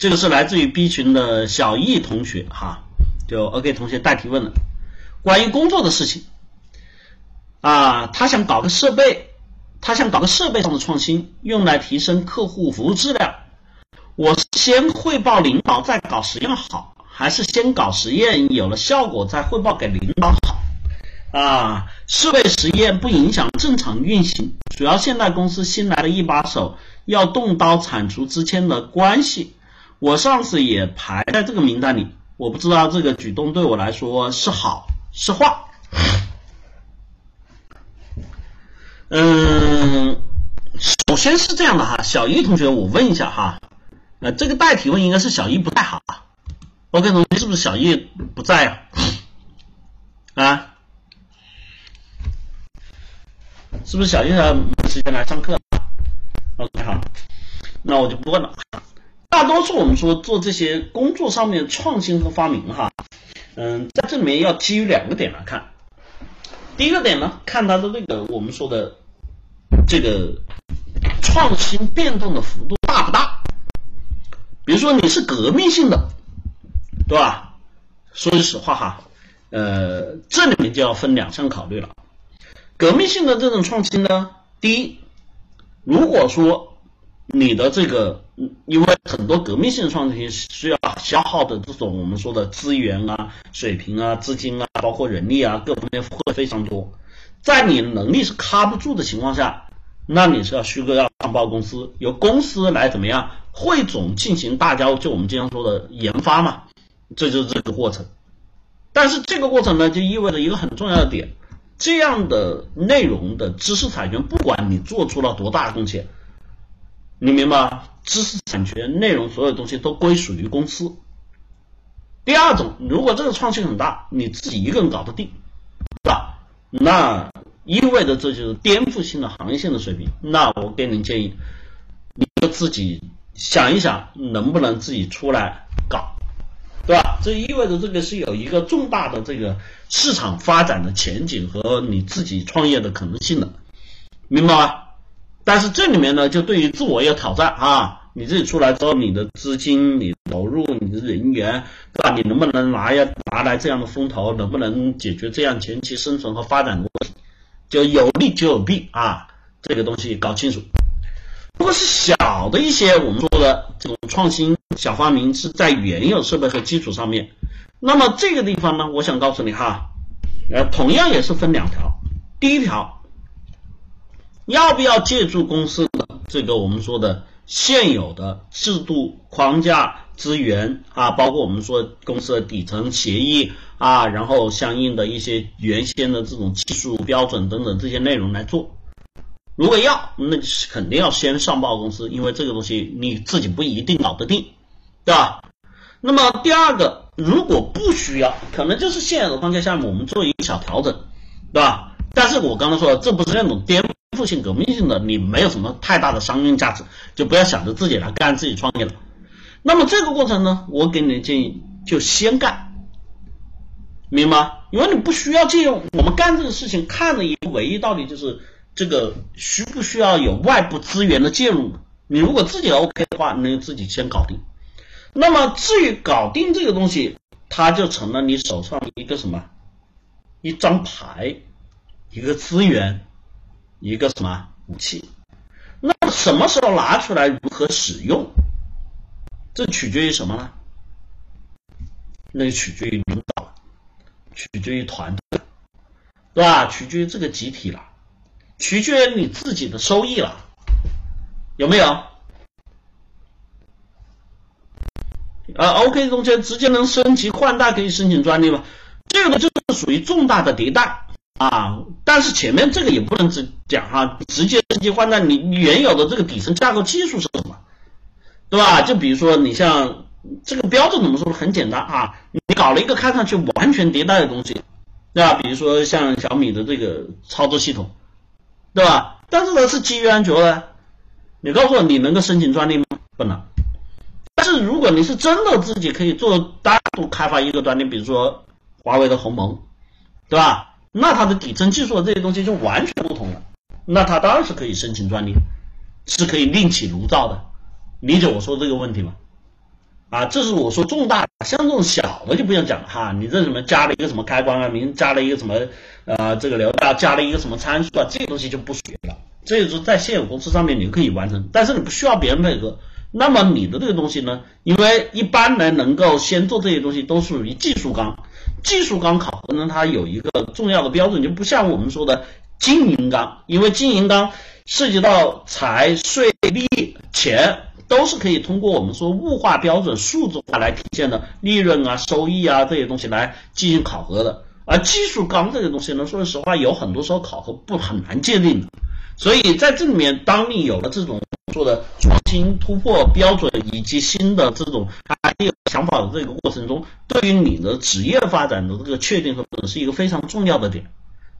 这个是来自于 B 群的小易同学哈，就 OK 同学代提问了，关于工作的事情啊，他想搞个设备，他想搞个设备上的创新，用来提升客户服务质量。我先汇报领导再搞实验好，还是先搞实验有了效果再汇报给领导好？啊，设备实验不影响正常运行，主要现在公司新来的一把手要动刀铲除之间的关系，我上次也排在这个名单里，我不知道这个举动对我来说是好是坏。嗯，首先是这样的哈，小易同学，我问一下哈，呃，这个代提问应该是小易不在哈，OK 同学是不是小易不在啊？啊？是不是小易他没时间来上课？OK 好，那我就不问了。大多数我们说做这些工作上面创新和发明哈，嗯，在这里面要基于两个点来看。第一个点呢，看它的那个我们说的这个创新变动的幅度大不大。比如说你是革命性的，对吧？说句实话哈，呃，这里面就要分两项考虑了。革命性的这种创新呢，第一，如果说你的这个，因为很多革命性创新需要消耗的这种我们说的资源啊、水平啊、资金啊，包括人力啊，各方面会非常多，在你能力是卡不住的情况下，那你是要虚构要上报公司，由公司来怎么样汇总进行大家就我们经常说的研发嘛，这就是这个过程。但是这个过程呢，就意味着一个很重要的点。这样的内容的知识产权，不管你做出了多大的贡献，你明白？知识产权、内容所有东西都归属于公司。第二种，如果这个创新很大，你自己一个人搞得定，是吧？那意味着这就是颠覆性的行业性的水平。那我给您建议，你就自己想一想，能不能自己出来搞。对吧？这意味着这个是有一个重大的这个市场发展的前景和你自己创业的可能性的，明白吗？但是这里面呢，就对于自我有挑战啊！你自己出来之后，你的资金、你投入、你的人员，对吧？你能不能拿呀拿来这样的风投？能不能解决这样前期生存和发展的问题？就有利就有弊啊！这个东西搞清楚。如果是小的一些我们说的这种创新小发明是在原有设备和基础上面，那么这个地方呢，我想告诉你哈，呃，同样也是分两条。第一条，要不要借助公司的这个我们说的现有的制度框架资源啊，包括我们说公司的底层协议啊，然后相应的一些原先的这种技术标准等等这些内容来做。如果要，那肯定要先上报公司，因为这个东西你自己不一定搞得定，对吧？那么第二个，如果不需要，可能就是现有的框架下面我们做一个小调整，对吧？但是我刚才说的，这不是那种颠覆性、革命性的，你没有什么太大的商用价值，就不要想着自己来干、自己创业了。那么这个过程呢，我给你的建议就先干，明白？因为你不需要借用，我们干这个事情看的一个唯一道理就是。这个需不需要有外部资源的介入？你如果自己 OK 的话，那就自己先搞定。那么至于搞定这个东西，它就成了你手上一个什么？一张牌，一个资源，一个什么武器？那什么时候拿出来，如何使用？这取决于什么呢？那就取决于领导，取决于团队，对吧？取决于这个集体了。取决于你自己的收益了，有没有？啊，OK，同学直接能升级换代可以申请专利吗？这个就是属于重大的迭代啊，但是前面这个也不能只讲哈，直接升级换代，你原有的这个底层架构技术是什么？对吧？就比如说你像这个标准怎么说？很简单啊，你搞了一个看上去完全迭代的东西，对吧？比如说像小米的这个操作系统。对吧？但是呢，是基于安卓的。你告诉我，你能够申请专利吗？不能。但是如果你是真的自己可以做单独开发一个专利，比如说华为的鸿蒙，对吧？那它的底层技术的这些东西就完全不同了。那它当然是可以申请专利，是可以另起炉灶的。理解我说这个问题吗？啊，这是我说重大的，像这种小的就不用讲了哈。你这什么加了一个什么开关啊，明加了一个什么呃这个流量，加了一个什么参数啊，这些东西就不属于了。这就是在现有公司上面你可以完成，但是你不需要别人配合。那么你的这个东西呢，因为一般人能够先做这些东西都属于技术岗，技术岗考核呢，它有一个重要的标准，就不像我们说的经营岗，因为经营岗涉及到财税利钱。都是可以通过我们说物化标准、数字化来体现的利润啊、收益啊这些东西来进行考核的。而技术岗这个东西呢，说实话，有很多时候考核不很难界定的。所以在这里面，当你有了这种做的创新突破标准以及新的这种还有想法的这个过程中，对于你的职业发展的这个确定和是一个非常重要的点。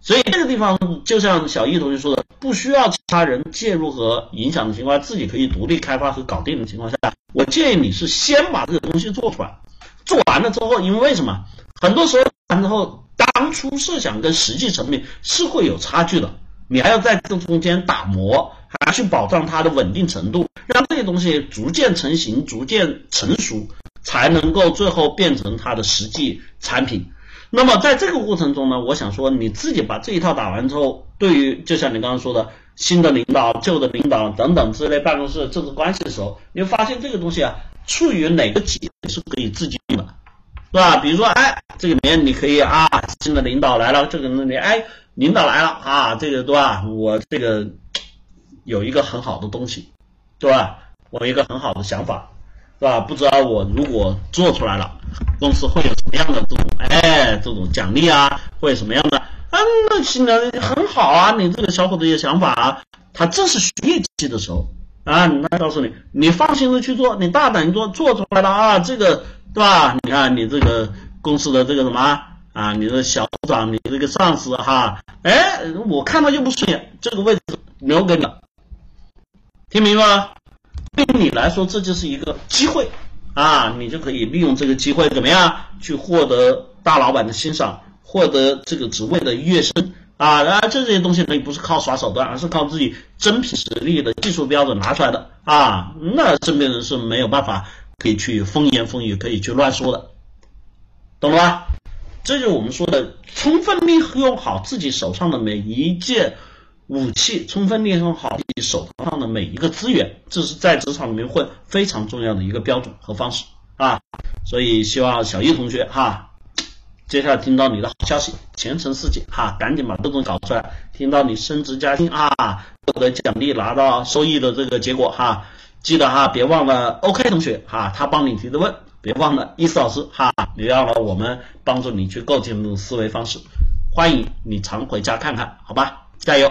所以这个地方就像小易同学说的，不需要其他人介入和影响的情况下，自己可以独立开发和搞定的情况下，我建议你是先把这个东西做出来，做完了之后，因为为什么？很多时候完之后，当初设想跟实际层面是会有差距的，你还要在这中间打磨，去保障它的稳定程度，让这些东西逐渐成型、逐渐成熟，才能够最后变成它的实际产品。那么在这个过程中呢，我想说你自己把这一套打完之后，对于就像你刚刚说的新的领导、旧的领导等等之类办公室政治关系的时候，你会发现这个东西啊，处于哪个级是可以自己用的，是吧？比如说，哎，这里面你可以啊，新的领导来了，这个那里，哎，领导来了啊，这个对吧？我这个有一个很好的东西，对吧？我有一个很好的想法。是吧？不知道我如果做出来了，公司会有什么样的这种哎这种奖励啊？会什么样的？啊，那行的很好啊！你这个小伙子有想法啊，他正是需业绩的时候啊。那告诉你，你放心的去做，你大胆做，做出来了啊，这个对吧？你看你这个公司的这个什么啊，你的小长，你这个上司哈，哎，我看到就不顺眼，这个位置留给你了，听明白吗？对你来说，这就是一个机会啊！你就可以利用这个机会，怎么样去获得大老板的欣赏，获得这个职位的跃升啊！然而这些东西呢，不是靠耍手段，而是靠自己真凭实力的技术标准拿出来的啊！那身边人是没有办法可以去风言风语，可以去乱说的，懂了吧？这就是我们说的，充分利用好自己手上的每一件。武器充分利用好你手头上的每一个资源，这是在职场里面混非常重要的一个标准和方式啊！所以希望小易同学哈，接下来听到你的好消息，前程似锦哈，赶紧把这种搞出来，听到你升职加薪啊，获得奖励拿到收益的这个结果哈，记得哈，别忘了 OK 同学哈，他帮你提的问，别忘了伊思老师哈，别忘了我们帮助你去构建这种思维方式，欢迎你常回家看看，好吧，加油！